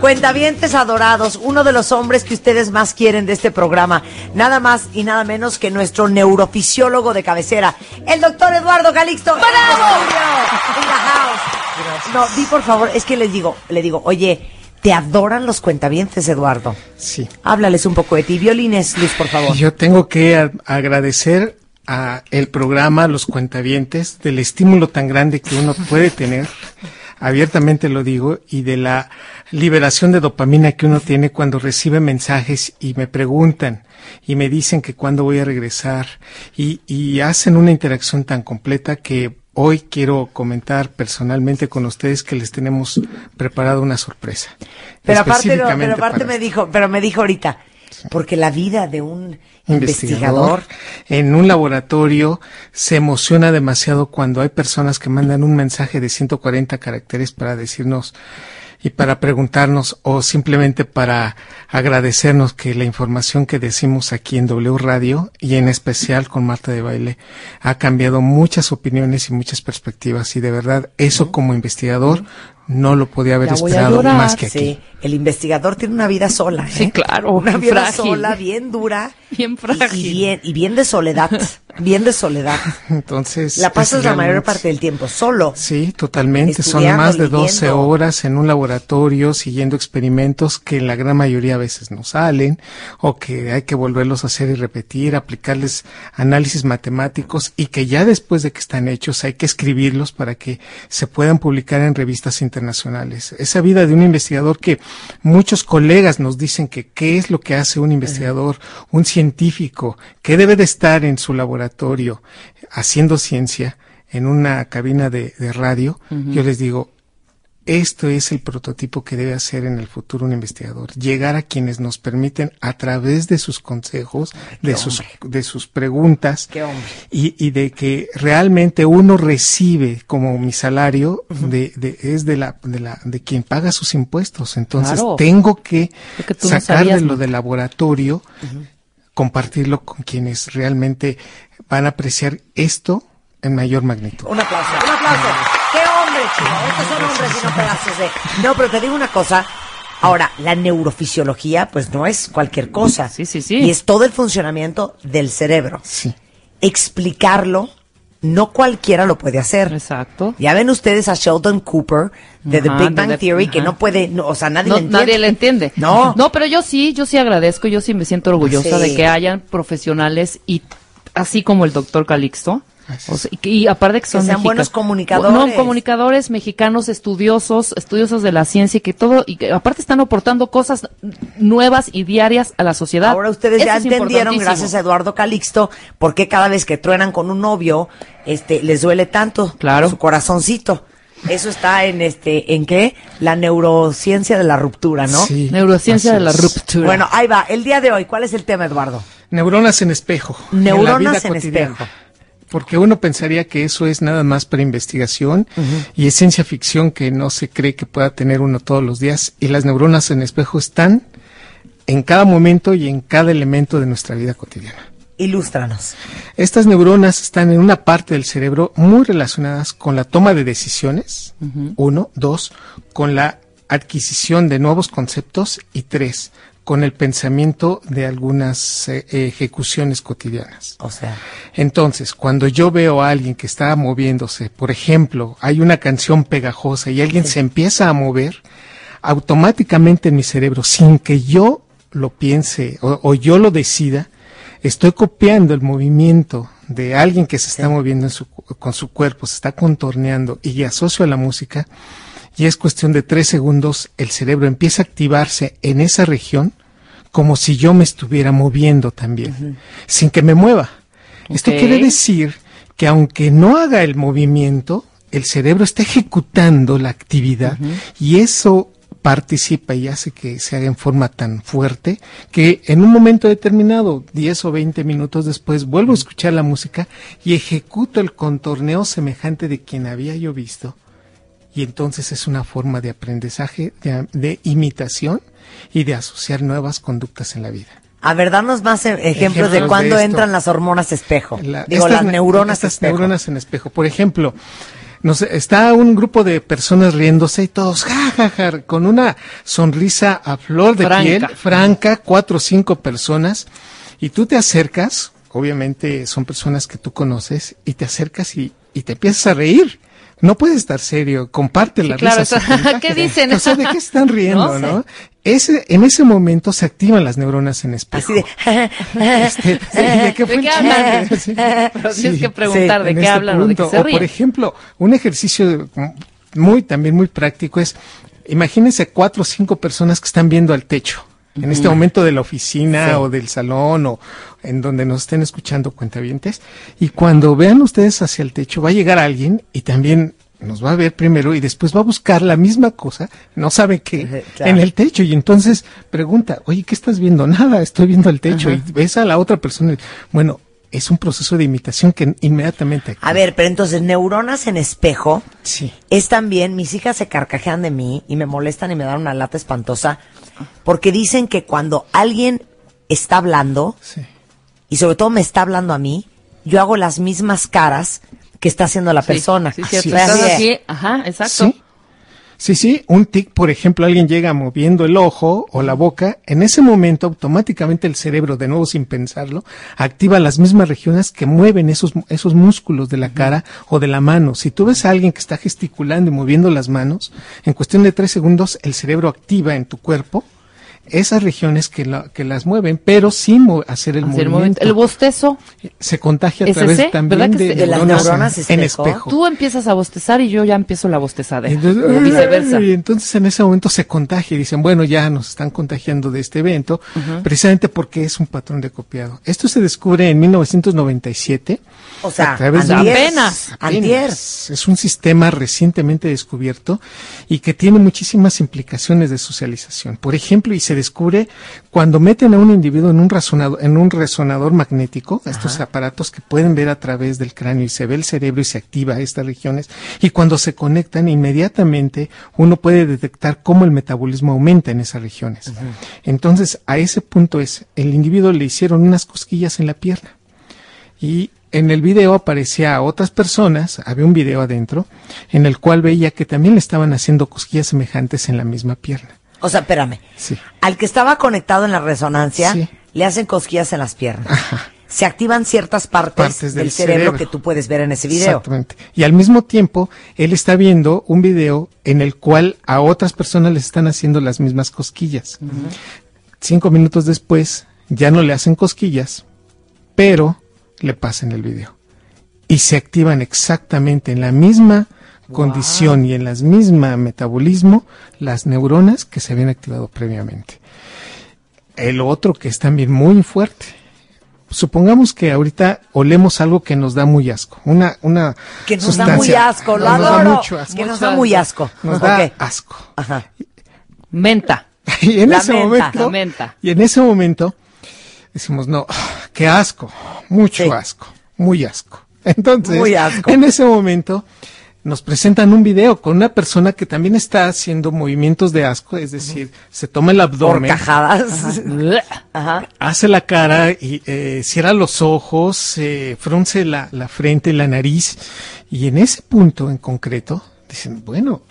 Cuentavientes adorados, uno de los hombres que ustedes más quieren de este programa, nada más y nada menos que nuestro neurofisiólogo de cabecera, el doctor Eduardo Calixto. ¡Bravo! No, di por favor, es que les digo, le digo, oye, te adoran los cuentavientes, Eduardo. Sí. Háblales un poco de ti. Violines, Luis, por favor. Yo tengo que agradecer a el programa, los cuentavientes, del estímulo tan grande que uno puede tener abiertamente lo digo, y de la liberación de dopamina que uno tiene cuando recibe mensajes y me preguntan y me dicen que cuándo voy a regresar y, y hacen una interacción tan completa que hoy quiero comentar personalmente con ustedes que les tenemos preparado una sorpresa. Pero aparte, pero aparte me dijo, pero me dijo ahorita, porque la vida de un investigador, en un laboratorio se emociona demasiado cuando hay personas que mandan un mensaje de 140 caracteres para decirnos y para preguntarnos o simplemente para agradecernos que la información que decimos aquí en W Radio y en especial con Marta de Baile ha cambiado muchas opiniones y muchas perspectivas. Y de verdad eso como investigador no lo podía haber esperado más que aquí. El investigador tiene una vida sola. ¿eh? Sí, claro. Una vida sola, bien dura. Bien frágil. Y, bien, y bien de soledad. bien de soledad. Entonces. La pasas la mayor parte del tiempo solo. Sí, totalmente. Son más de 12 horas en un laboratorio siguiendo experimentos que la gran mayoría a veces no salen o que hay que volverlos a hacer y repetir, aplicarles análisis matemáticos y que ya después de que están hechos hay que escribirlos para que se puedan publicar en revistas internacionales. Esa vida de un investigador que muchos colegas nos dicen que qué es lo que hace un investigador, un científico, que debe de estar en su laboratorio haciendo ciencia en una cabina de, radio, yo les digo, esto es el prototipo que debe hacer en el futuro un investigador. Llegar a quienes nos permiten a través de sus consejos, de sus, de sus preguntas y, y, de que realmente uno recibe como mi salario de, de, es de la, de la, de quien paga sus impuestos. Entonces tengo que sacarle lo del laboratorio, compartirlo con quienes realmente van a apreciar esto en mayor magnitud. Un aplauso, un aplauso. Estos son hombres y no pedazos de... No, pero te digo una cosa. Ahora, la neurofisiología, pues no es cualquier cosa. Sí, sí, sí. Y es todo el funcionamiento del cerebro. Sí. Explicarlo, no cualquiera lo puede hacer. Exacto. Ya ven ustedes a Sheldon Cooper de The Big Bang Theory, que no puede, o sea, nadie le entiende. Nadie le entiende. No. No, pero yo sí, yo sí agradezco, yo sí me siento orgullosa de que hayan profesionales y así como el doctor Calixto, y, aparte que son sean buenos comunicadores. No, comunicadores mexicanos estudiosos, estudiosos de la ciencia y que todo, y que aparte están aportando cosas nuevas y diarias a la sociedad. Ahora ustedes ya entendieron, gracias a Eduardo Calixto, por qué cada vez que truenan con un novio, este, les duele tanto claro. su corazoncito. Eso está en este, ¿en qué? La neurociencia de la ruptura, ¿no? Sí. Neurociencia de la ruptura. Bueno, ahí va. El día de hoy, ¿cuál es el tema, Eduardo? Neuronas en espejo. Neuronas en, espejo porque uno pensaría que eso es nada más para investigación y es ciencia ficción que no se cree que pueda tener uno todos los días y las neuronas en espejo están en cada momento y en cada elemento de nuestra vida cotidiana. Ilústranos. Estas neuronas están en una parte del cerebro muy relacionadas con la toma de decisiones, uno, dos, con la adquisición de nuevos conceptos y tres, con el pensamiento de algunas eh, ejecuciones cotidianas. O sea. Entonces, cuando yo veo a alguien que está moviéndose, por ejemplo, hay una canción pegajosa y alguien se empieza a mover, automáticamente en mi cerebro, sin que yo lo piense o, yo lo decida, estoy copiando el movimiento de alguien que se está moviendo con su cuerpo, se está contorneando y asocio a la música, y es cuestión de tres segundos, el cerebro empieza a activarse en esa región como si yo me estuviera moviendo también, sin que me mueva. Esto quiere decir que aunque no haga el movimiento, el cerebro está ejecutando la actividad y eso participa y hace que se haga en forma tan fuerte que en un momento determinado, 10 o 20 minutos después, vuelvo a escuchar la música y ejecuto el contorneo semejante de quien había yo visto. Y entonces es una forma de aprendizaje, de, imitación y de asociar nuevas conductas en la vida. A ver, danos más e- ejemplos, de cuándo entran las hormonas espejo. Digo, las neuronas estas neuronas en espejo. Por ejemplo, no sé, está un grupo de personas riéndose y todos ja, con una sonrisa a flor de piel, franca, cuatro o cinco personas, y tú te acercas, obviamente son personas que tú conoces, y te acercas y, y te empiezas a reír no puede estar serio, comparte la claro, ¿Qué dicen? O sea, ¿de qué están riendo, no? Ese, en ese momento se activan las neuronas en espejo. Así de, este, ¿de qué, ¿De qué hablan? Sí, Pero tienes que preguntar de qué este hablan o de qué se ríen. O por ejemplo, un ejercicio muy, también muy práctico es, imagínense cuatro o cinco personas que están viendo al techo en este momento de la oficina o del salón o en donde nos estén escuchando cuentavientes. Y cuando vean ustedes hacia el techo, va a llegar alguien y también nos va a ver primero y después va a buscar la misma cosa, no sabe qué, en el techo. Y entonces pregunta, oye, ¿qué estás viendo? Nada, estoy viendo el techo. Y ves a la otra persona. Bueno, es un proceso de imitación que inmediatamente. A ver, pero entonces neuronas en espejo. Sí. Es también, mis hijas se carcajean de mí y me molestan y me dan una lata espantosa porque dicen que cuando alguien está hablando y sobre todo me está hablando a mí, yo hago las mismas caras que está haciendo la persona. Sí, sí, sí. Ajá, exacto. Sí, sí, un tic, por ejemplo, alguien llega moviendo el ojo o la boca, en ese momento automáticamente el cerebro, de nuevo sin pensarlo, activa las mismas regiones que mueven esos, esos músculos de la cara o de la mano. Si tú ves a alguien que está gesticulando y moviendo las manos, en cuestión de tres segundos el cerebro activa en tu cuerpo esas regiones que, que las mueven, pero sin hacer el movimiento. El bostezo se contagia a través también de, las neuronas en espejo. Tú empiezas a bostezar y yo ya empiezo la bostezada. Entonces, viceversa. Y entonces en ese momento se contagia y dicen, bueno, ya nos están contagiando de este evento, precisamente porque es un patrón de copiado. Esto se descubre en 1997. O sea, a través de apenas, apenas. Es un sistema recientemente descubierto y que tiene muchísimas implicaciones de socialización. Por ejemplo, y se descubre cuando meten a un individuo en un resonador, en un resonador magnético, estos aparatos que pueden ver a través del cráneo y se ve el cerebro y se activa estas regiones, y cuando se conectan inmediatamente uno puede detectar cómo el metabolismo aumenta en esas regiones. Entonces, a ese punto es, el individuo le hicieron unas cosquillas en la pierna y en el video aparecía a otras personas, había un video adentro, en el cual veía que también le estaban haciendo cosquillas semejantes en la misma pierna. O sea, espérame. Sí. Al que estaba conectado en la resonancia, le hacen cosquillas en las piernas. Se activan ciertas partes, del, cerebro, que tú puedes ver en ese video. Exactamente. Y al mismo tiempo, él está viendo un video en el cual a otras personas les están haciendo las mismas cosquillas. Cinco minutos después, ya no le hacen cosquillas, pero le pasan el video. Y se activan exactamente en la misma condición y en las misma metabolismo las neuronas que se habían activado previamente. El otro que es también muy fuerte. Supongamos que ahorita olemos algo que nos da muy asco, una una que nos da muy asco, lo adoro, que nos da muy asco, nos da asco. Ajá. Menta. Y en ese momento, menta. y en ese momento decimos no, qué asco, mucho asco, muy asco. Entonces, en ese momento nos presentan un video con una persona que también está haciendo movimientos de asco, es decir, se toma el abdomen, hace la cara y eh, cierra los ojos, eh, frunce la, la frente, la nariz, y en ese punto en concreto dicen, bueno,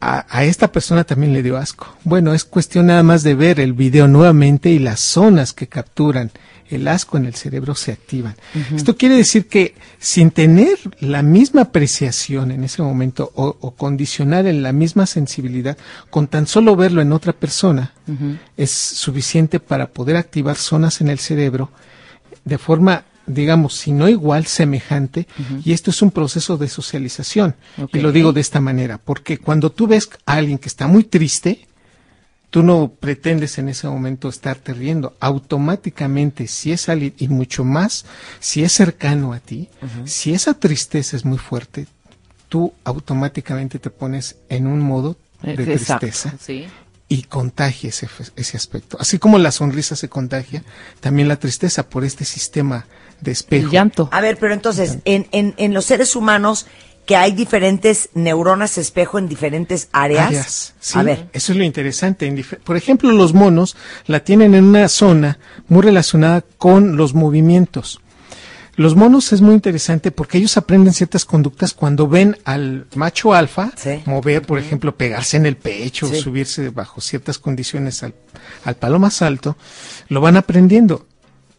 a, a, esta persona también le dio asco. Bueno, es cuestión nada más de ver el video nuevamente y las zonas que capturan el asco en el cerebro se activan. Esto quiere decir que sin tener la misma apreciación en ese momento o, condicionar en la misma sensibilidad, con tan solo verlo en otra persona, es suficiente para poder activar zonas en el cerebro de forma digamos, si no igual, semejante, y esto es un proceso de socialización. Y lo digo de esta manera, porque cuando tú ves a alguien que está muy triste, tú no pretendes en ese momento estarte riendo. Automáticamente, si es alguien, y mucho más, si es cercano a ti, si esa tristeza es muy fuerte, tú automáticamente te pones en un modo de tristeza. Y contagia ese, ese aspecto. Así como la sonrisa se contagia, también la tristeza por este sistema de espejo. El llanto. A ver, pero entonces, en, en, en los seres humanos, que hay diferentes neuronas espejo en diferentes áreas. sí, a ver. Eso es lo interesante. Por ejemplo, los monos la tienen en una zona muy relacionada con los movimientos. Los monos es muy interesante porque ellos aprenden ciertas conductas cuando ven al macho alfa mover, por ejemplo, pegarse en el pecho, o subirse bajo ciertas condiciones al, al palo más alto, lo van aprendiendo.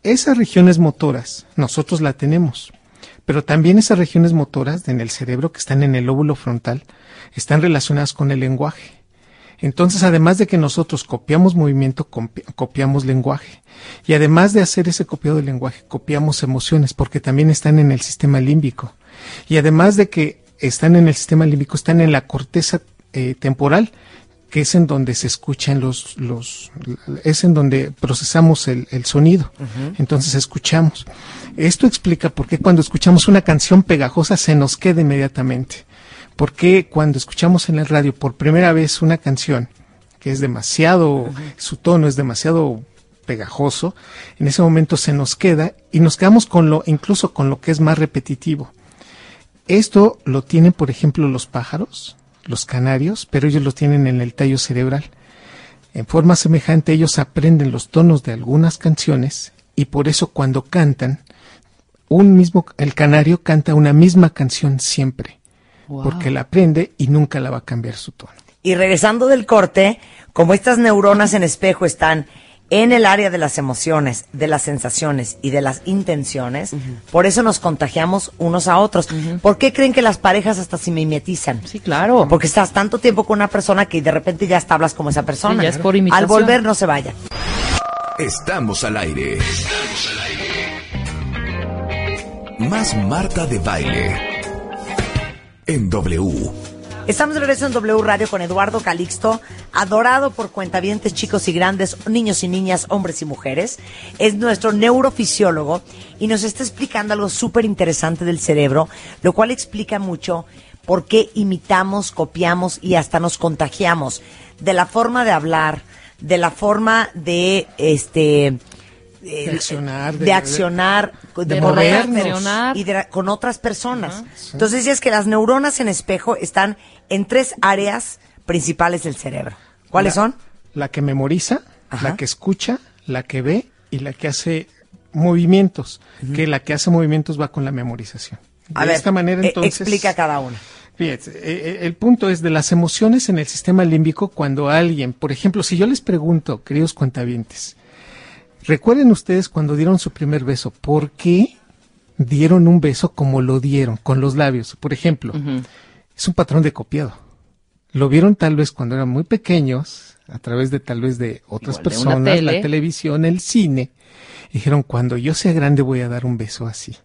Esas regiones motoras nosotros la tenemos, pero también esas regiones motoras en el cerebro que están en el lóbulo frontal están relacionadas con el lenguaje. Entonces, además de que nosotros copiamos movimiento, copiamos lenguaje. Y además de hacer ese copiado del lenguaje, copiamos emociones, porque también están en el sistema límbico. Y además de que están en el sistema límbico, están en la corteza eh, temporal, que es en donde se escuchan los, los es en donde procesamos el, sonido. Entonces escuchamos. Esto explica por qué cuando escuchamos una canción pegajosa se nos queda inmediatamente. ¿Por qué cuando escuchamos en el radio por primera vez una canción que es demasiado, su tono es demasiado pegajoso, en ese momento se nos queda y nos quedamos con lo, incluso con lo que es más repetitivo. Esto lo tienen, por ejemplo, los pájaros, los canarios, pero ellos lo tienen en el tallo cerebral. En forma semejante, ellos aprenden los tonos de algunas canciones y por eso cuando cantan, un mismo, el canario canta una misma canción siempre porque la aprende y nunca la va a cambiar su tono. Y regresando del corte, como estas neuronas en espejo están en el área de las emociones, de las sensaciones y de las intenciones, por eso nos contagiamos unos a otros. ¿Por qué creen que las parejas hasta se mimetizan? Sí, claro. Porque estás tanto tiempo con una persona que de repente ya hasta hablas como esa persona. ya es por imitación. Al volver no se vaya. Estamos al aire. Estamos al aire. Más Marta de baile en W. Estamos de regreso en W Radio con Eduardo Calixto, adorado por cuentavientes chicos y grandes, niños y niñas, hombres y mujeres. Es nuestro neurofisiólogo y nos está explicando algo súper interesante del cerebro, lo cual explica mucho por qué imitamos, copiamos y hasta nos contagiamos de la forma de hablar, de la forma de este de accionar, de, accionar, de, movernos y con otras personas. Entonces es que las neuronas en espejo están en tres áreas principales del cerebro. ¿Cuáles son? La que memoriza, la que escucha, la que ve y la que hace movimientos. Que la que hace movimientos va con la memorización. De esta manera, e, entonces. explica cada una. Fíjate, eh, eh, el punto es de las emociones en el sistema límbico cuando alguien, por ejemplo, si yo les pregunto, queridos cuentavientes, Recuerden ustedes cuando dieron su primer beso, ¿por qué dieron un beso como lo dieron, con los labios? Por ejemplo, es un patrón de copiado. Lo vieron tal vez cuando eran muy pequeños, a través de tal vez de otras personas, la televisión, el cine. Dijeron, cuando yo sea grande voy a dar un beso así.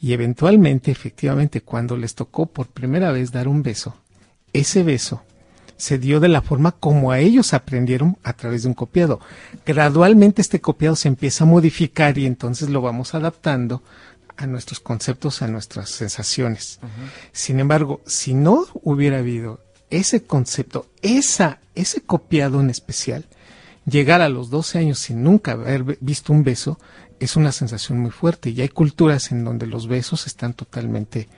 Y eventualmente, efectivamente, cuando les tocó por primera vez dar un beso, ese beso se dio de la forma como a ellos aprendieron a través de un copiado. Gradualmente este copiado se empieza a modificar y entonces lo vamos adaptando a nuestros conceptos, a nuestras sensaciones. Sin embargo, si no hubiera habido ese concepto, esa, ese copiado en especial, llegar a los 12 años sin nunca haber visto un beso es una sensación muy fuerte y hay culturas en donde los besos están totalmente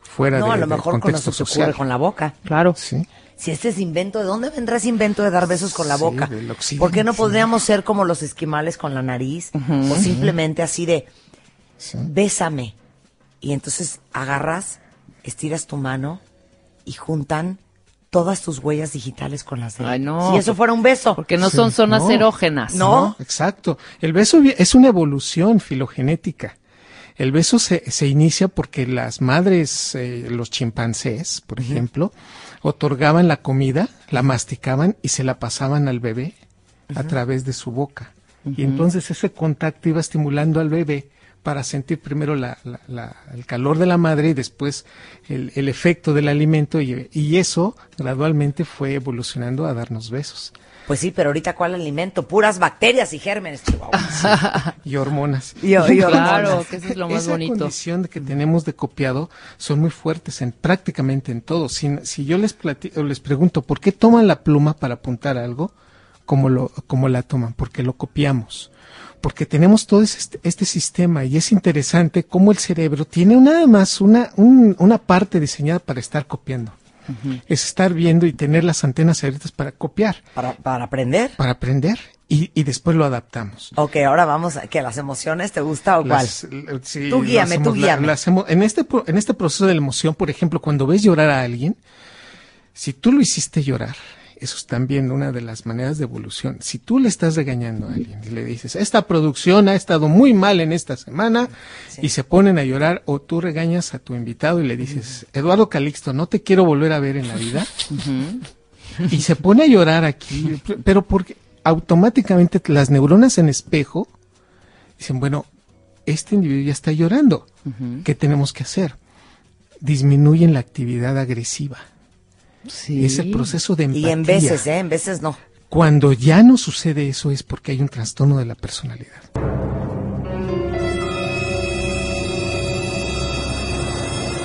fuera no, de, a lo mejor con social. con la boca. Claro. Sí si este es invento, ¿de dónde vendrá ese invento de dar besos con la boca? ¿Por qué no podríamos ser como los esquimales con la nariz? o simplemente así de, bésame. Y entonces agarras, estiras tu mano y juntan todas tus huellas digitales con las de Ay, no. Si eso fuera un beso. Porque no son zonas erógenas. ¿No? Exacto. El beso es una evolución filogenética. El beso se, se inicia porque las madres, eh, los chimpancés, por ejemplo, otorgaban la comida, la masticaban y se la pasaban al bebé a través de su boca. Y entonces ese contacto iba estimulando al bebé para sentir primero la, el calor de la madre y después el, el efecto del alimento y, y, eso gradualmente fue evolucionando a darnos besos. Pues sí, pero ahorita ¿cuál alimento? Puras bacterias y gérmenes, y hormonas. Y, Claro, que eso es lo más Esa bonito. condición que tenemos de copiado son muy fuertes en prácticamente en todo. Si, si yo les platico, les pregunto por qué toman la pluma para apuntar algo, como lo como la toman, porque lo copiamos. Porque tenemos todo este, este sistema y es interesante cómo el cerebro tiene nada más una, un- una parte diseñada para estar copiando. Es estar viendo y tener las antenas abiertas para copiar, Para, para aprender. para aprender y, y después lo adaptamos. Ok, ahora vamos a que las emociones, ¿te gusta o cuál? Sí, Tú guíame, tú hacemos, guíame. la hacemos- en, este, en este proceso de la emoción, por ejemplo, cuando ves llorar a alguien, si tú lo hiciste llorar, eso es también una de las maneras de evolución. Si tú le estás regañando a alguien y le dices, esta producción ha estado muy mal en esta semana, y se ponen a llorar, o tú regañas a tu invitado y le dices, Eduardo Calixto, no te quiero volver a ver en la vida, y se pone a llorar aquí, pero porque automáticamente las neuronas en espejo dicen, bueno, este individuo ya está llorando. ¿Qué tenemos que hacer? Disminuyen la actividad agresiva. Sí. Ese proceso de empatía. Y en veces, ¿eh? En veces no. Cuando ya no sucede eso es porque hay un trastorno de la personalidad.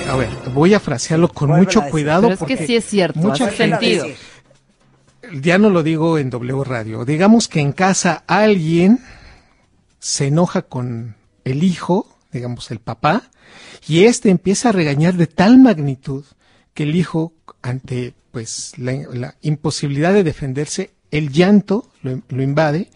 A ver, voy a frasearlo con mucho cuidado Pero es porque que sí es cierto, mucha hace a sentido. ya no lo digo en W Radio. Digamos que en casa alguien se enoja con el hijo, digamos el papá, y este empieza a regañar de tal magnitud que el hijo, ante pues la, la imposibilidad de defenderse, el llanto lo, lo invade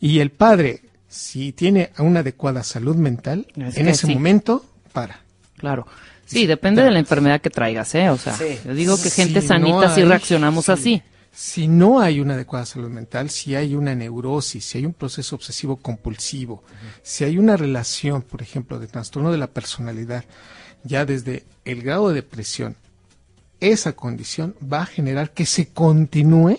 y el padre, si tiene una adecuada salud mental, Es en ese sí. momento para. Claro. Sí, depende de la enfermedad que traigas, ¿eh? O sea, Sí. yo digo que gente Si sanita no hay- reaccionamos sí. así. Si no hay una adecuada salud mental, si hay una neurosis, si hay un proceso obsesivo compulsivo, si hay una relación, por ejemplo, de trastorno de la personalidad, ya desde el grado de depresión, esa condición va a generar que se continúe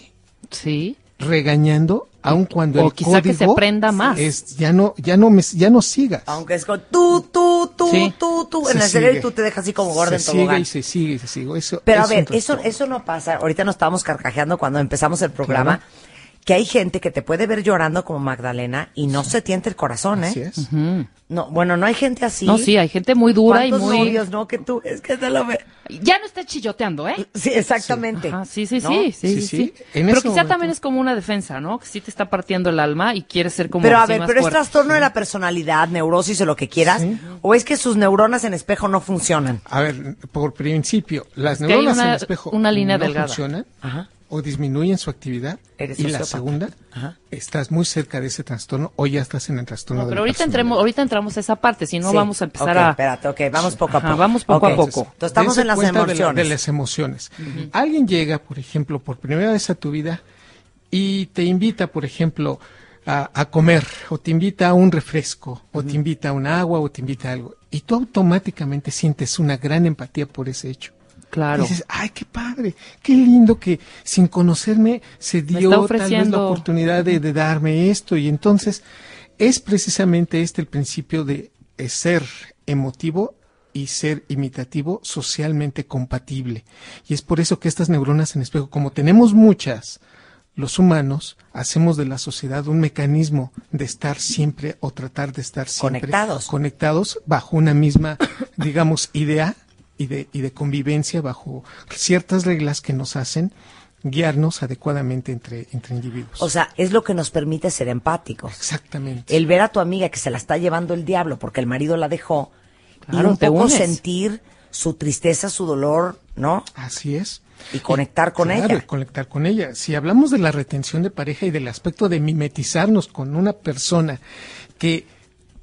Sí. regañando aun cuando O el quizá que código se prenda más. es ya no ya no me ya no sigas. Aunque es con tú, tú, tú, Sí. tú, tú, Se en el cerebro y sigue. tú te dejas así como gordo en se sigue tobogán. y se sigue y se sigue. Eso, Pero a ver, eso, eso no pasa. Ahorita nos estábamos carcajeando cuando empezamos el programa. Que hay gente que te puede ver llorando como Magdalena y no se tiente el corazón, ¿eh? Así es. No, bueno, no hay gente así. No, sí, hay gente muy dura y ¿Cuántos muy... novios, no? Que tú, es que te lo ve. Ya no está chilloteando, ¿eh? Sí, exactamente. Ajá, sí, sí, ¿No? sí, sí, Sí, sí, Pero quizá momento- también es como una defensa, ¿no? Que sí te está partiendo el alma y quieres ser como Pero a ver, más pero es trastorno de la personalidad, neurosis o lo que quieras, o es que sus neuronas en espejo no funcionan. A ver, por principio, las que hay neuronas una- en espejo una línea no delgada. funcionan Ajá. O disminuyen su actividad. Eres y la segunda, Ajá. estás muy cerca de ese trastorno o ya estás en el trastorno No, de pero la ahorita entremos, ahorita entramos a esa parte, si no Sí. vamos a empezar a... Espérate, ok, vamos poco a Ajá, poco. vamos poco a Ok. poco. Entonces, estamos en las de la- emociones. De, las emociones. Alguien llega, por ejemplo, por primera vez a tu vida y te invita, por ejemplo, a, a comer, o te invita a un refresco, o te invita a un agua, o te invita a algo. Y tú automáticamente sientes una gran empatía por ese hecho. Claro. Dices, ay, qué padre, qué lindo que sin conocerme se dio tal vez la oportunidad de, de darme esto. Y entonces es precisamente este el principio de ser emotivo y ser imitativo socialmente compatible. Y es por eso que estas neuronas en espejo, como tenemos muchas, los humanos hacemos de la sociedad un mecanismo de estar siempre o tratar de estar siempre Conectados. conectados bajo una misma, digamos, idea y de, y de convivencia, bajo ciertas reglas que nos hacen guiarnos adecuadamente entre, entre individuos. O sea, es lo que nos permite ser empáticos. Exactamente. El ver a tu amiga que se la está llevando el diablo porque el marido la dejó Claro, y un poco unes. sentir su tristeza, su dolor, ¿no? Así es. Y conectar con claro, ella. y conectar con ella. Si hablamos de la retención de pareja y del aspecto de mimetizarnos con una persona que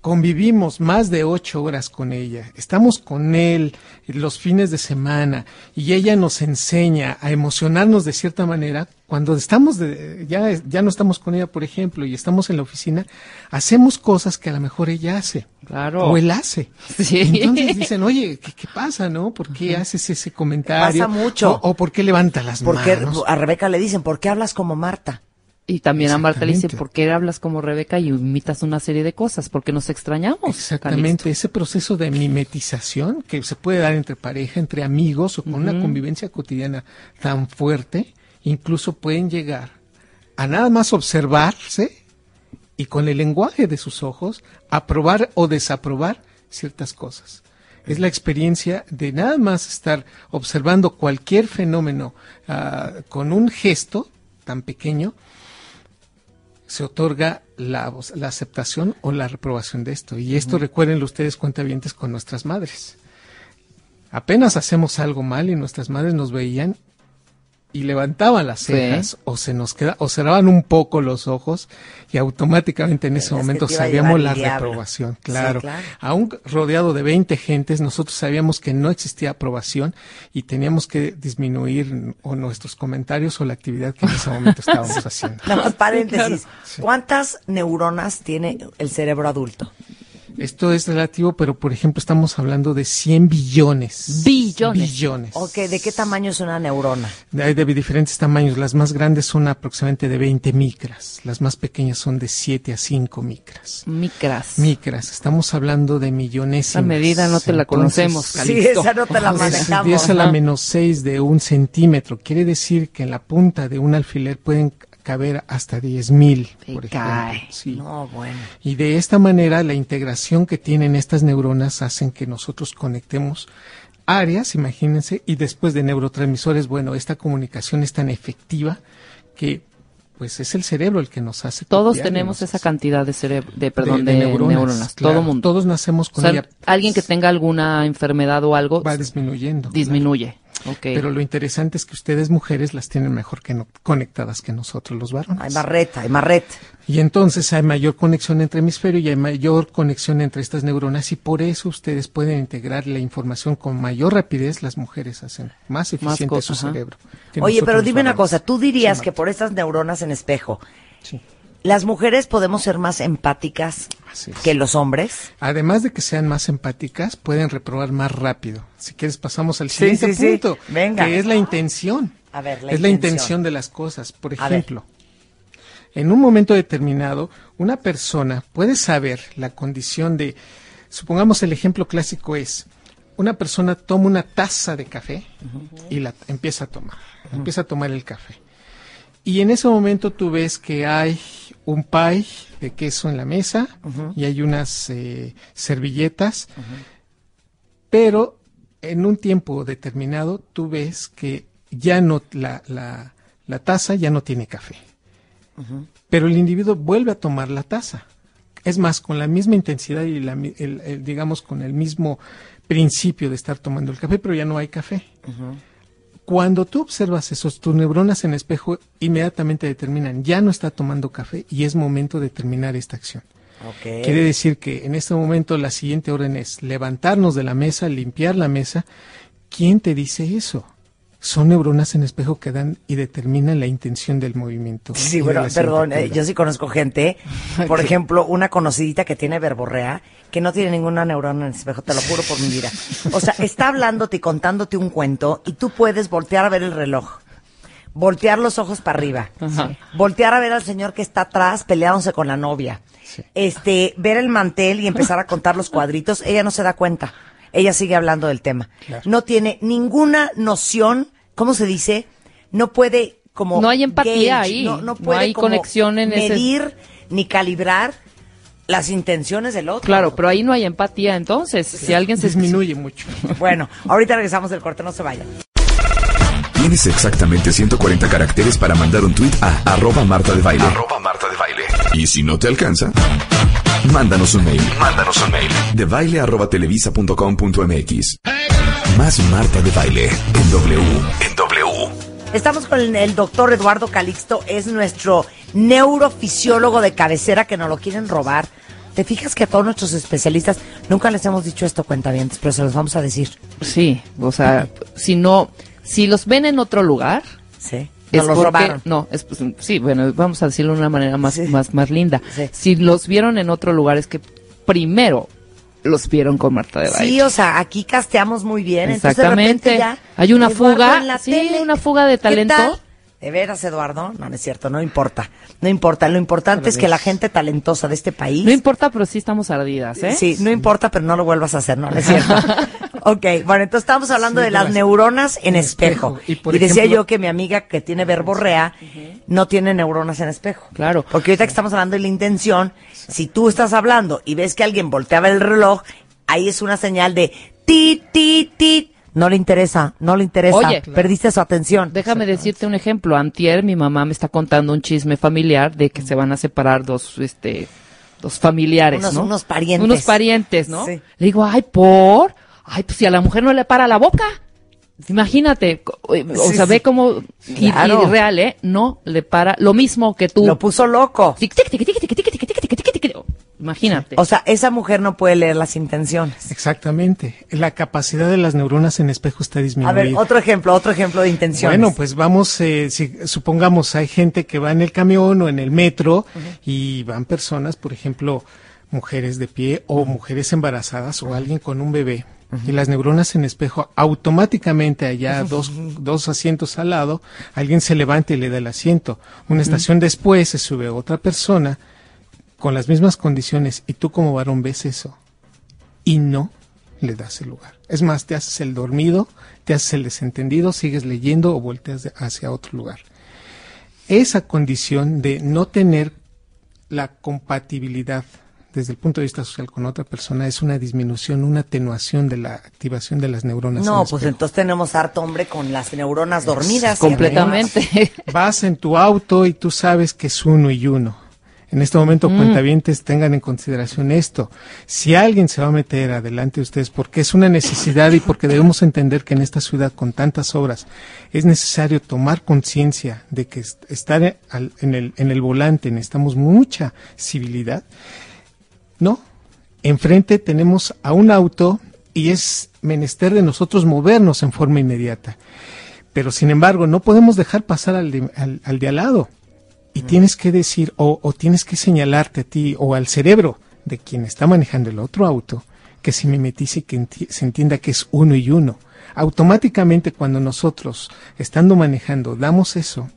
convivimos más de ocho horas con ella, estamos con él los fines de semana y ella nos enseña a emocionarnos de cierta manera, cuando estamos de, ya, ya no estamos con ella, por ejemplo, y estamos en la oficina, hacemos cosas que a lo mejor ella hace. Claro. O él hace. Sí. Entonces dicen, oye, ¿qué, qué pasa, no? ¿Por qué haces ese comentario? Pasa mucho. O, o por qué levanta las Porque manos. a Rebeca le dicen, ¿por qué hablas como Marta? Y también a Marta le dice. ¿por qué hablas como Rebeca y imitas una serie de cosas? Porque nos extrañamos. Exactamente, ese proceso de mimetización que se puede dar entre pareja, entre amigos o con una convivencia cotidiana tan fuerte, incluso pueden llegar a nada más observarse y con el lenguaje de sus ojos aprobar o desaprobar ciertas cosas. Es la experiencia de nada más estar observando cualquier fenómeno ah, con un gesto tan pequeño, se otorga la, la, aceptación o la reprobación de esto. Y esto recuerden ustedes cuentavientes con nuestras madres. Apenas hacemos algo mal y nuestras madres nos veían y levantaban las cejas o se nos queda o cerraban un poco los ojos y automáticamente en ese momento sabíamos la reprobación, claro. Aún rodeado de 20 gentes, nosotros sabíamos que no existía aprobación y teníamos que disminuir o nuestros comentarios o la actividad que en ese momento estábamos haciendo. Nada más paréntesis. ¿Cuántas neuronas tiene el cerebro adulto? Esto es relativo, pero por ejemplo estamos hablando de 100 billones. Billones. Billones. Ok, ¿de qué tamaño es una neurona? Hay de diferentes tamaños. Las más grandes son aproximadamente de 20 micras. Las más pequeñas son de 7 a 5 micras. Micras. Micras. Estamos hablando de millones. Esa medida no te la conocemos, Sí, esa no te la manejamos. 10 a la menos 6 de un centímetro. Quiere decir que en la punta de un alfiler pueden caber hasta 10.000, por ejemplo. Sí. No, bueno. Y de esta manera la integración que tienen estas neuronas hacen que nosotros conectemos áreas, imagínense, y después de neurotransmisores, bueno, esta comunicación es tan efectiva que pues es el cerebro el que nos hace. Todos tenemos esa cantidad de cerebro, de perdón, de, neuronas, todo mundo. Todos nacemos con ella. Alguien que tenga alguna enfermedad o algo va disminuyendo. Disminuye. Pero lo interesante es que ustedes mujeres las tienen mejor que no, conectadas que nosotros los varones. Hay marreta, hay marreta. Y entonces hay mayor conexión entre hemisferio y hay mayor conexión entre estas neuronas y por eso ustedes pueden integrar la información con mayor rapidez. Las mujeres hacen más eficiente su cerebro. Oye, pero dime una cosa, tú dirías que por estas neuronas en espejo, sí las mujeres podemos ser más empáticas que los hombres. Además de que sean más empáticas, pueden reprobar más rápido. Si quieres, pasamos al siguiente punto, que es la intención. A ver, es la intención de las cosas. Por ejemplo, en un momento determinado, una persona puede saber la condición de, supongamos el ejemplo clásico es, una persona toma una taza de café y la empieza a tomar, empieza a tomar el café. Y en ese momento tú ves que hay un pie de queso en la mesa y hay unas eh, servilletas, pero en un tiempo determinado tú ves que ya no la, la, la taza ya no tiene café, pero el individuo vuelve a tomar la taza. Es más, con la misma intensidad y la, el, digamos con el mismo principio de estar tomando el café, pero ya no hay café. Cuando tú observas esos, tus neuronas en espejo inmediatamente determinan, ya no está tomando café y es momento de terminar esta acción. Quiere decir que en este momento la siguiente orden es levantarnos de la mesa, limpiar la mesa. ¿Quién te dice eso? Son neuronas en espejo que dan y determinan la intención del movimiento. Sí, bueno, perdón, eh, yo sí conozco gente, por ejemplo, una conocidita que tiene verborrea, que no tiene ninguna neurona en espejo, te lo juro por mi vida. O sea, está hablándote y contándote un cuento y tú puedes voltear a ver el reloj, voltear los ojos para arriba, voltear a ver al señor que está atrás peleándose con la novia, este, ver el mantel y empezar a contar los cuadritos, ella no se da cuenta ella sigue hablando del tema. No tiene ninguna noción, ¿cómo se dice? No puede como no hay empatía ahí, no, puede hay conexión en medir ni calibrar las intenciones del otro. Claro, pero ahí no hay empatía, entonces, si alguien se disminuye mucho. Bueno, ahorita regresamos del corte, no se vayan. Tienes exactamente 140 caracteres para mandar un tweet a arroba Marta de Baile. Arroba Marta de Baile. Y si no te alcanza, Mándanos un mail. Mándanos un mail. De baile arroba televisa.com.mx. Más Marta de Baile en W. En W. Estamos con el doctor Eduardo Calixto, es nuestro neurofisiólogo de cabecera que nos lo quieren robar. ¿Te fijas que a todos nuestros especialistas nunca les hemos dicho esto, cuentavientes, pero se los vamos a decir? Sí, o sea, si no, si los ven en otro lugar, sí no, es, pues, sí, bueno, vamos a decirlo de una manera más, más, más linda. Si los vieron en otro lugar es que primero los vieron con Marta de Baile. Sí, o sea, aquí casteamos muy bien. Exactamente. Hay una fuga, sí, una fuga de talento. ¿De veras, Eduardo? No, no es cierto, no importa. No importa. Lo importante es que la gente talentosa de este país. No importa, pero sí estamos ardidas, ¿eh? Sí, no importa, pero no lo vuelvas a hacer, no, no es cierto. Ok, bueno, entonces estamos hablando de las, neuronas en, espejo. Y, decía yo que mi amiga que tiene verborrea no tiene neuronas en espejo. Claro. Porque ahorita que estamos hablando de la intención, si tú estás hablando y ves que alguien volteaba el reloj, ahí es una señal de ti, ti, ti. No le interesa, no le interesa. Oye, perdiste su atención. Déjame decirte un ejemplo. Antier mi mamá me está contando un chisme familiar de que se van a separar dos, este, dos familiares, unos, ¿no? Unos parientes. Unos parientes, ¿no? Le digo, ay, por, ay, pues si a la mujer no le para la boca. Imagínate, o sea, ve cómo y, real, ¿eh? No le para lo mismo que tú. Lo puso loco. Imagínate. O sea, esa mujer no puede leer las intenciones. Exactamente. La capacidad de las neuronas en espejo está disminuida. A ver, otro ejemplo, otro ejemplo de intenciones. Bueno, pues vamos, eh, si, supongamos hay gente que va en el camión o en el metro y van personas, por ejemplo, mujeres de pie o mujeres embarazadas o alguien con un bebé. Y las neuronas en espejo, automáticamente allá dos, dos asientos al lado, alguien se levanta y le da el asiento. Una estación después se sube otra persona con las mismas condiciones y tú como varón ves eso y no le das el lugar. Es más, te haces el dormido, te haces el desentendido, sigues leyendo o volteas hacia otro lugar. Esa condición de no tener la compatibilidad desde el punto de vista social con otra persona es una disminución, una atenuación de la activación de las neuronas. No, pues entonces tenemos harto hombre con las neuronas dormidas. Completamente. Vas en tu auto y tú sabes que es uno y uno en este momento, mm. cuentavientes, tengan en consideración esto. Si alguien se va a meter adelante de ustedes, porque es una necesidad y porque debemos entender que en esta ciudad con tantas obras es necesario tomar conciencia de que estar en el, en el volante necesitamos mucha civilidad, ¿no? Enfrente tenemos a un auto y es menester de nosotros movernos en forma inmediata. Pero sin embargo, no podemos dejar pasar al al, al de al lado y tienes que decir o, tienes que señalarte a ti o al cerebro de quien está manejando el otro auto que se mimetice y que se entienda que es uno y uno. Automáticamente cuando nosotros, estando manejando, damos eso,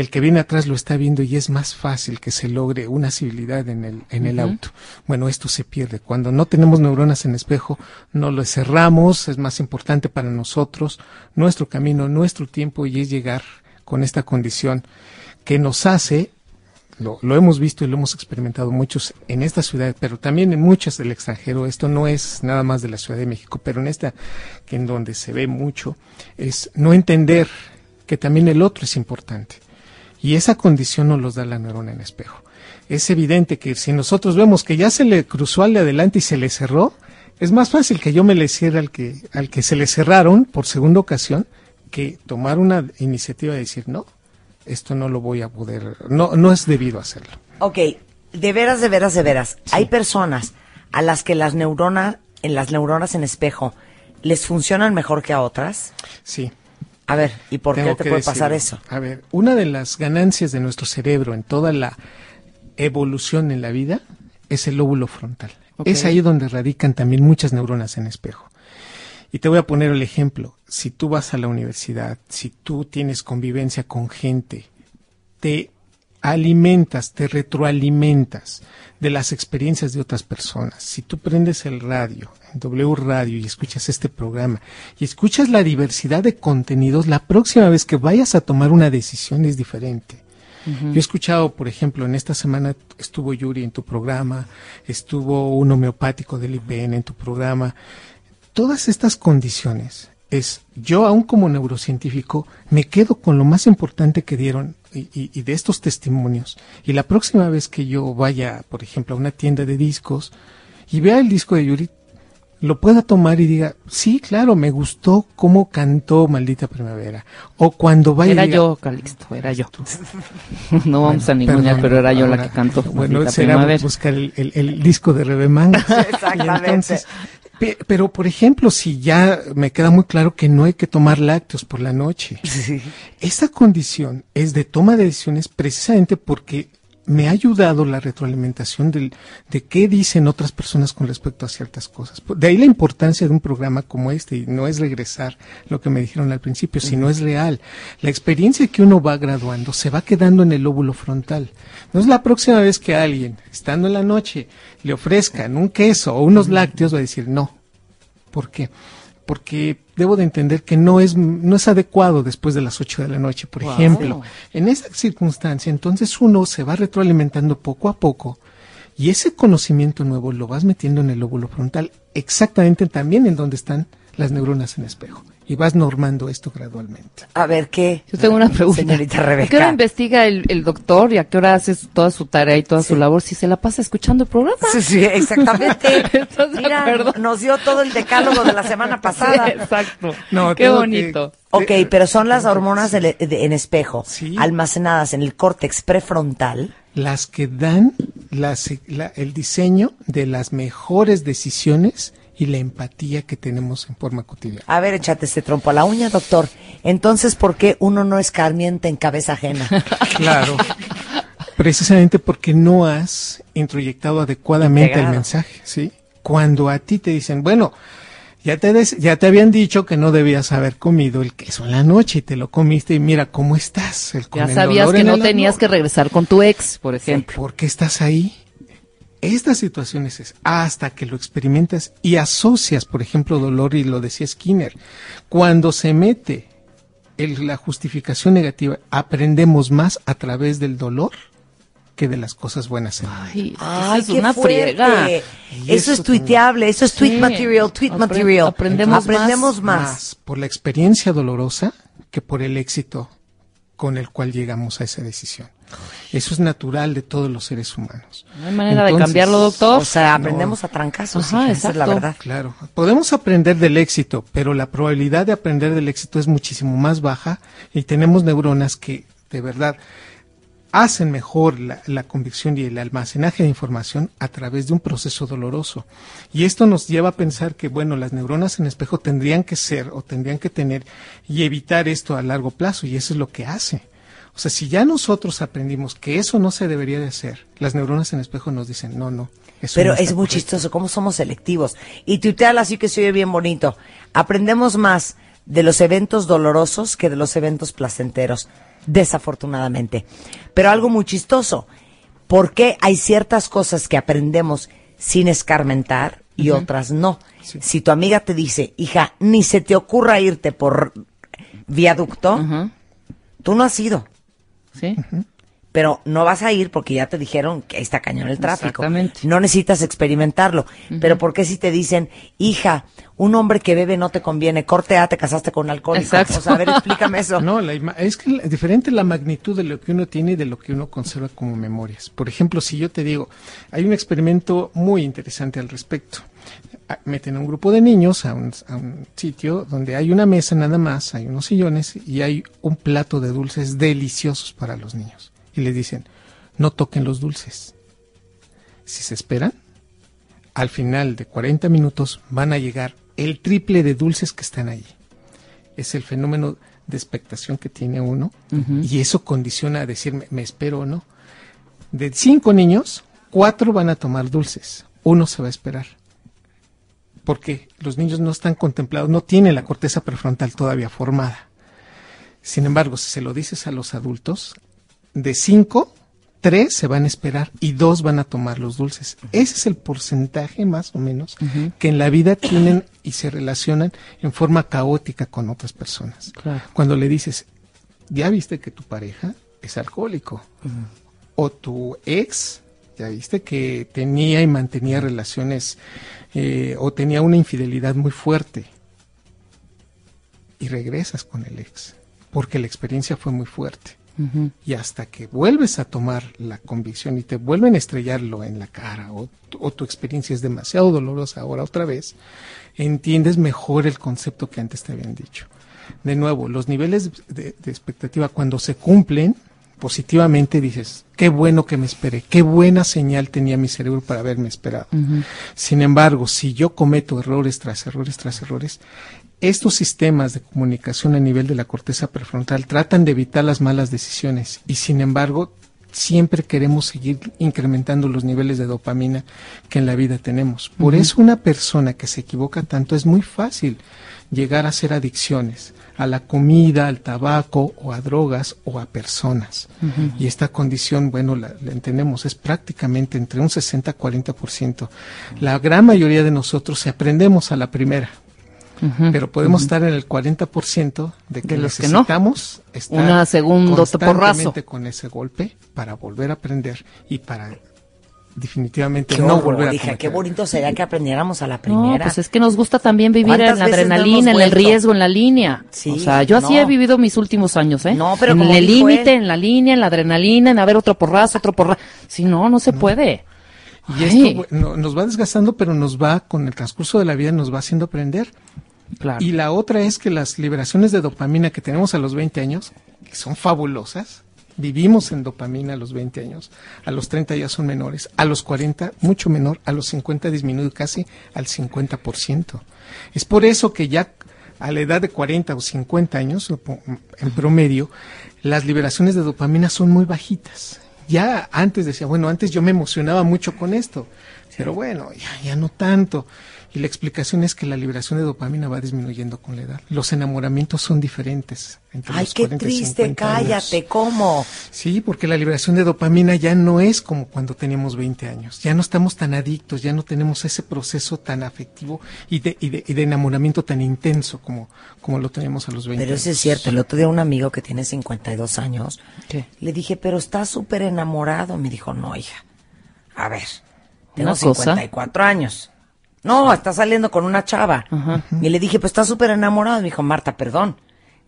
el que viene atrás lo está viendo y es más fácil que se logre una civilidad en el, en el auto. Bueno, esto se pierde. Cuando no tenemos neuronas en espejo, no lo cerramos, es más importante para nosotros nuestro camino, nuestro tiempo y es llegar con esta condición que nos hace, lo, lo, hemos visto y lo hemos experimentado muchos en esta ciudad, pero también en muchas del extranjero, esto no es nada más de la Ciudad de México, pero en esta, que en donde se ve mucho, es no entender que también el otro es importante. Y esa condición nos los da la neurona en espejo. Es evidente que si nosotros vemos que ya se le cruzó al de adelante y se le cerró, es más fácil que yo me le cierre al que, al que se le cerraron por segunda ocasión que tomar una iniciativa de decir no, esto no lo voy a poder, no, no es debido hacerlo. Ok, de veras, de veras, de veras. Hay personas a las que las neuronas, en las neuronas en espejo, les funcionan mejor que a otras. Sí. A ver, ¿y por qué te puede pasar eso? A ver, una de las ganancias de nuestro cerebro en toda la evolución en la vida es el lóbulo frontal. Es ahí donde radican también muchas neuronas en espejo. Y te voy a poner el ejemplo. Si tú vas a la universidad, si tú tienes convivencia con gente, te alimentas, te retroalimentas de las experiencias de otras personas. Si tú prendes el radio, en W Radio, y escuchas este programa, y escuchas la diversidad de contenidos, la próxima vez que vayas a tomar una decisión es diferente. Yo he escuchado, por ejemplo, en esta semana estuvo Yuri en tu programa, estuvo un homeopático del IPN en tu programa, todas estas condiciones es, yo aún como neurocientífico me quedo con lo más importante que dieron y, de estos testimonios. Y la próxima vez que yo vaya, por ejemplo, a una tienda de discos y vea el disco de Yuri, lo pueda tomar y diga, sí, claro, me gustó cómo cantó Maldita Primavera. O cuando vaya... Era yo, Calixto, era yo. no vamos a ninguna, pero era yo la que cantó. Bueno, será buscar el, disco de Rebe Exactamente. Pero, por ejemplo, si ya me queda muy claro que no hay que tomar lácteos por la noche, esa condición es de toma de decisiones precisamente porque me ha ayudado la retroalimentación del, de qué dicen otras personas con respecto a ciertas cosas. De ahí la importancia de un programa como este, y no es regresar lo que me dijeron al principio, sino es real. La experiencia que uno va graduando se va quedando en el lóbulo frontal. No es la próxima vez que alguien, estando en la noche, le ofrezcan un queso o unos lácteos, va a decir, no, ¿Por qué? Porque debo de entender que no es, no es adecuado después de las 8 de la noche, por ejemplo. En esa circunstancia, entonces uno se va retroalimentando poco a poco y ese conocimiento nuevo lo vas metiendo en el lóbulo frontal, exactamente también en donde están las neuronas en espejo y vas normando esto gradualmente. A ver, ¿qué? Yo tengo una pregunta. Señorita Rebeca. ¿A qué hora investiga el, doctor y a qué hora hace toda su tarea y toda su labor si se la pasa escuchando el programa? Sí, sí, exactamente. Mira, nos dio todo el decálogo de la semana pasada. exacto. No, qué bonito. ok, pero son las hormonas en espejo almacenadas en el córtex prefrontal. Las que dan el diseño de las mejores decisiones y la empatía que tenemos en forma cotidiana. A ver, échate este trompo a la uña, doctor. Entonces, ¿por qué uno no escarmienta en cabeza ajena? claro. Precisamente porque no has introyectado adecuadamente el mensaje, ¿sí? Cuando a ti te dicen, bueno, ya te, ya te habían dicho que no debías haber comido el queso en la noche y te lo comiste y mira cómo estás. El ya sabías que no tenías que regresar con tu ex, por ejemplo. ¿Por qué estás ahí? Estas situaciones es hasta que lo experimentas y asocias, por ejemplo, dolor, y lo decía Skinner, cuando se mete el, la justificación negativa, aprendemos más a través del dolor que de las cosas buenas. Ay, es una friega. Eso, es tuiteable, eso es tweet material, tweet material. Aprendemos, aprendemos más, más por la experiencia dolorosa que por el éxito con el cual llegamos a esa decisión. Eso es natural de todos los seres humanos. No hay manera de cambiarlo, doctor. O sea, aprendemos a trancazos. Ajá, esa es la verdad. Claro. Podemos aprender del éxito, pero la probabilidad de aprender del éxito es muchísimo más baja y tenemos neuronas que, de verdad, hacen mejor la, la, convicción y el almacenaje de información a través de un proceso doloroso. Y esto nos lleva a pensar que, bueno, las neuronas en espejo tendrían que ser o tendrían que tener y evitar esto a largo plazo, y eso es lo que hace. O sea, si ya nosotros aprendimos que eso no se debería de hacer, las neuronas en espejo nos dicen, no, no. Eso Pero es muy chistoso cómo somos selectivos. Y tuitear así que se oye bien bonito. Aprendemos más de los eventos dolorosos que de los eventos placenteros, desafortunadamente. Pero algo muy chistoso, ¿por qué hay ciertas cosas que aprendemos sin escarmentar y otras no? Si tu amiga te dice, hija, ni se te ocurra irte por viaducto, tú no has ido. Sí. Pero no vas a ir porque ya te dijeron que está cañón el tráfico. No necesitas experimentarlo. Pero ¿por qué si te dicen, hija, un hombre que bebe no te conviene, corte A, te casaste con un alcohólico? Exacto. O sea, a ver, explícame eso. No, es que es diferente la magnitud de lo que uno tiene y de lo que uno conserva como memorias. Por ejemplo, si yo te digo, hay un experimento muy interesante al respecto meten a un grupo de niños a un, sitio donde hay una mesa nada más, hay unos sillones y hay un plato de dulces deliciosos para los niños. Y les dicen, no toquen los dulces. Si se esperan, al final de 40 minutos van a llegar el triple de dulces que están allí. Es el fenómeno de expectación que tiene uno y eso condiciona a decirme, me espero o no. De cinco niños, cuatro van a tomar dulces, uno se va a esperar porque los niños no están contemplados, no tienen la corteza prefrontal todavía formada. Sin embargo, si se lo dices a los adultos, de cinco, tres se van a esperar y dos van a tomar los dulces. Ese es el porcentaje más o menos que en la vida tienen y se relacionan en forma caótica con otras personas. Cuando le dices, ya viste que tu pareja es alcohólico o tu ex, ya viste que tenía y mantenía relaciones eh, o tenía una infidelidad muy fuerte y regresas con el ex porque la experiencia fue muy fuerte. Y hasta que vuelves a tomar la convicción y te vuelven a estrellarlo en la cara o, tu experiencia es demasiado dolorosa ahora otra vez, entiendes mejor el concepto que antes te habían dicho. De nuevo, los niveles de expectativa cuando se cumplen, positivamente dices, qué bueno que me esperé, qué buena señal tenía mi cerebro para haberme esperado. Sin embargo, si yo cometo errores tras errores tras errores, estos sistemas de comunicación a nivel de la corteza prefrontal tratan de evitar las malas decisiones y sin embargo siempre queremos seguir incrementando los niveles de dopamina que en la vida tenemos. Por eso una persona que se equivoca tanto es muy fácil llegar a ser adicciones a la comida, al tabaco o a drogas o a personas. Y esta condición, bueno, la, entendemos, es prácticamente entre un 60 a 40%. La gran mayoría de nosotros se aprendemos a la primera. Pero podemos estar en el 40% de que necesitamos que estar una segundo porrazo con ese golpe para volver a aprender y para definitivamente no volver a hija, qué bonito sería que aprendiéramos a la primera. No, pues es que nos gusta también vivir en la adrenalina, en el riesgo, en la línea. Sí, o sea, yo así he vivido mis últimos años, ¿eh? No, pero en el límite, en la línea, en la adrenalina, en haber otro porrazo, otro porrazo. Si no, no se puede. Y esto nos va desgastando, pero nos va, con el transcurso de la vida, nos va haciendo aprender. Claro. Y la otra es que las liberaciones de dopamina que tenemos a los 20 años, que son fabulosas, vivimos en dopamina a los 20 años, a los 30 ya son menores, a los 40 mucho menor, a los 50 disminuye casi al 50%. Es por eso que ya a la edad de 40 o 50 años, en promedio, las liberaciones de dopamina son muy bajitas. Ya antes decía, bueno, antes yo me emocionaba mucho con esto, pero bueno, ya, ya no tanto. Y la explicación es que la liberación de dopamina va disminuyendo con la edad. Los enamoramientos son diferentes. Entre Ay, qué triste, cállate, ¿cómo? Sí, porque la liberación de dopamina ya no es como cuando teníamos 20 años. Ya no estamos tan adictos, ya no tenemos ese proceso tan afectivo y de, y de, y de enamoramiento tan intenso como, como lo teníamos a los 20 Pero eso es cierto. El otro día un amigo que tiene 52 años, le dije, pero está súper enamorado. Me dijo, no, hija. A ver, tengo 54 años no, está saliendo con una chava. Y le dije, pues está súper enamorado. Me dijo, Marta, perdón.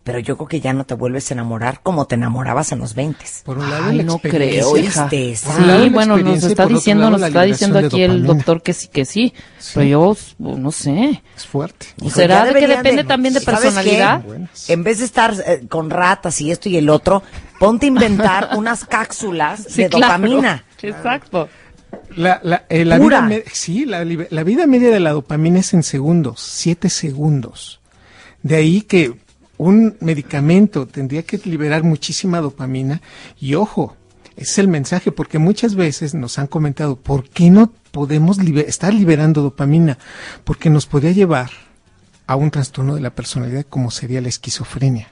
Pero yo creo que ya no te vuelves a enamorar como te enamoraba en los 20. Por un lado, no creo, hija. Sí, bueno, nos está diciendo, nos está diciendo aquí el doctor que sí, que sí, Pero yo, no sé. Es fuerte. ¿Será de que depende también de personalidad? En vez de estar eh, con ratas y esto y el otro, ponte a inventar unas cápsulas de dopamina. Exacto. La, la, eh, la vida sí, la, la, vida media de la dopamina es en segundos, siete segundos. De ahí que un medicamento tendría que liberar muchísima dopamina y ojo, es el mensaje porque muchas veces nos han comentado, ¿por qué no podemos estar liberando dopamina? Porque nos podría llevar a un trastorno de la personalidad como sería la esquizofrenia.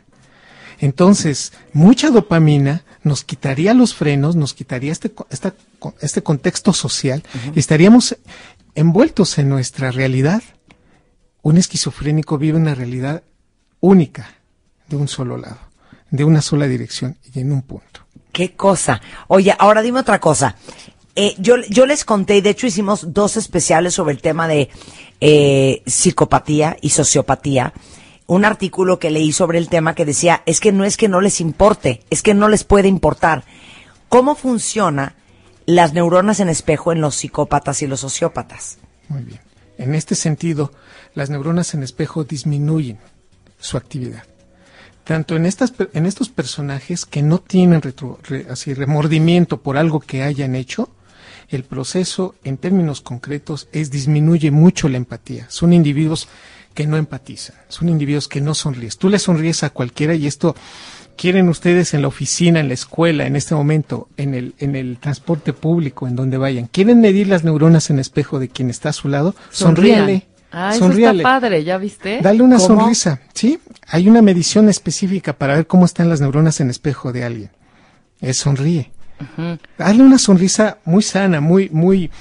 Entonces, mucha dopamina nos quitaría los frenos, nos quitaría este, este contexto social y estaríamos envueltos en nuestra realidad. Un esquizofrénico vive una realidad única de un solo lado, de una sola dirección y en un punto. ¿Qué cosa? Oye, ahora dime otra cosa. Eh, yo, yo les conté, y de hecho hicimos dos especiales sobre el tema de eh, psicopatía y sociopatía un artículo que leí sobre el tema que decía, es que no es que no les importe, es que no les puede importar. ¿Cómo funciona las neuronas en espejo en los psicópatas y los sociópatas? Muy bien. En este sentido, las neuronas en espejo disminuyen su actividad. Tanto en, estas, en estos personajes que no tienen así, remordimiento por algo que hayan hecho, el proceso en términos concretos es disminuye mucho la empatía. Son individuos que no empatizan, son individuos que no sonríes. Tú le sonríes a cualquiera y esto quieren ustedes en la oficina, en la escuela, en este momento, en el, en el transporte público, en donde vayan. ¿Quieren medir las neuronas en espejo de quien está a su lado? Sonríale. Ah, eso está padre, ¿ya viste? Dale una sonrisa, ¿sí? Hay una medición específica para ver cómo están las neuronas en espejo de alguien. Es sonríe. Dale una sonrisa muy sana, muy, muy,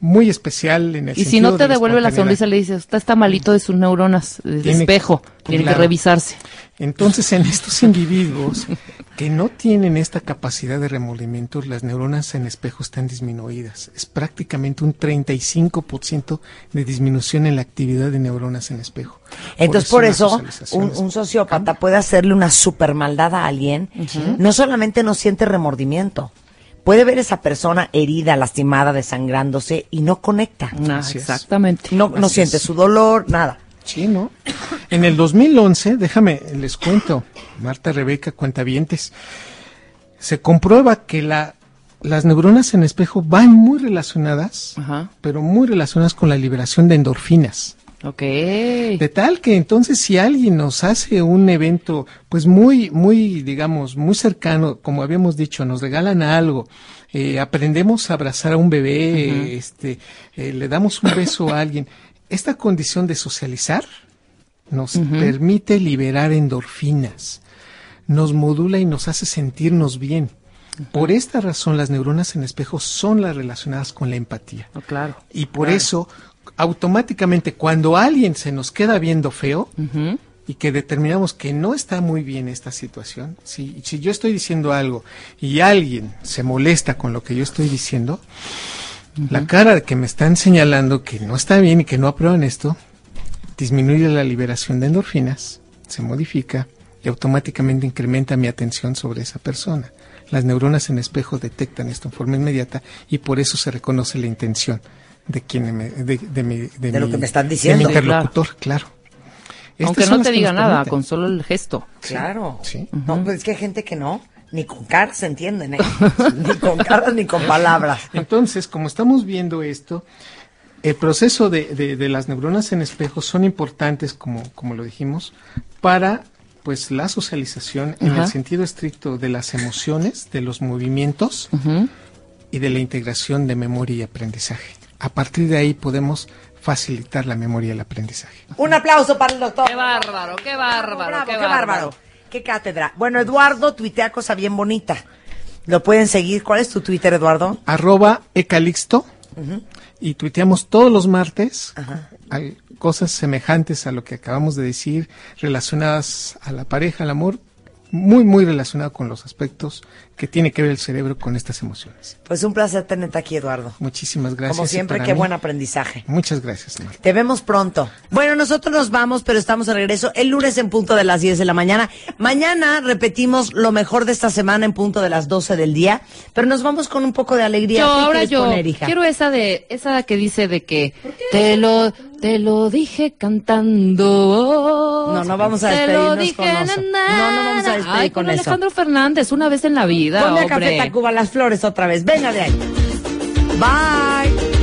muy especial en el Y si no te devuelve la sonrisa, le dices, usted está malito de sus neuronas, de espejo, tiene que revisarse. Entonces, en estos individuos que no tienen esta capacidad de remordimiento, las neuronas en espejo están disminuidas. Es prácticamente un 35% de disminución en la actividad de neuronas en espejo. Entonces, por eso, un, sociópata puede hacerle una super maldad a alguien, no solamente no siente remordimiento, puede ver esa persona herida, lastimada, desangrándose y no conecta. exactamente. No, no siente su dolor, nada. Sí, ¿no? En el 2011, déjame, les cuento, Marta Rebeca, cuentavientes, se comprueba que la, las neuronas en espejo van muy relacionadas, pero muy relacionadas con la liberación de endorfinas. Ok. De tal que entonces si alguien nos hace un evento, pues muy, muy, digamos, muy cercano, como habíamos dicho, nos regalan algo, eh, aprendemos a abrazar a un bebé, este, eh, le damos un beso a alguien, esta condición de socializar nos permite liberar endorfinas, nos modula y nos hace sentirnos bien. Por esta razón, las neuronas en espejo son las relacionadas con la empatía. Oh, claro. Y por eso, automáticamente, cuando alguien se nos queda viendo feo y que determinamos que no está muy bien esta situación, si, si yo estoy diciendo algo y alguien se molesta con lo que yo estoy diciendo, la cara que me están señalando que no está bien y que no aprueban esto, disminuye la liberación de endorfinas, se modifica y automáticamente incrementa mi atención sobre esa persona. Las neuronas en espejo detectan esto en forma inmediata y por eso se reconoce la intención de quien me, de, de, mi, de, lo que me están diciendo. De mi interlocutor, claro. Aunque no te diga nada, con solo el gesto. Claro. Sí. No, pues es que hay gente que no. Ni con caras se entienden, ¿eh? ni con caras ni con palabras. Entonces, como estamos viendo esto, el proceso de, de, las neuronas en espejo son importantes, como, como lo dijimos, para pues la socialización en el sentido estricto de las emociones, de los movimientos y de la integración de memoria y aprendizaje. A partir de ahí podemos facilitar la memoria y el aprendizaje. Un aplauso para el doctor. Qué bárbaro, qué bárbaro, qué, bárbaro. qué cátedra. Bueno, Eduardo tuitea cosa bien bonita. Lo pueden seguir. ¿Cuál es tu Twitter, Eduardo? Arroba ecalixto. Y tuiteamos todos los martes. Cosas semejantes a lo que acabamos de decir, relacionadas a la pareja, al amor, muy, muy relacionado con los aspectos que tiene que ver el cerebro con estas emociones. Pues un placer tenerte aquí, Eduardo. Muchísimas gracias. Como siempre, qué buen aprendizaje. Muchas gracias. Marta. Te vemos pronto. Bueno, nosotros nos vamos, pero estamos de regreso el lunes en punto de las 10 de la mañana. Mañana repetimos lo mejor de esta semana en punto de las 12 del día, pero nos vamos con un poco de alegría. Yo, ahora yo quiero esa de esa que dice de que te lo te lo dije cantando. No, no vamos a despedirnos con eso. No, no vamos a despedir Ay, con, Alejandro Fernández, una vez en la vida. Ponle a Café Tacuba las flores otra vez. Venga de ahí. Bye.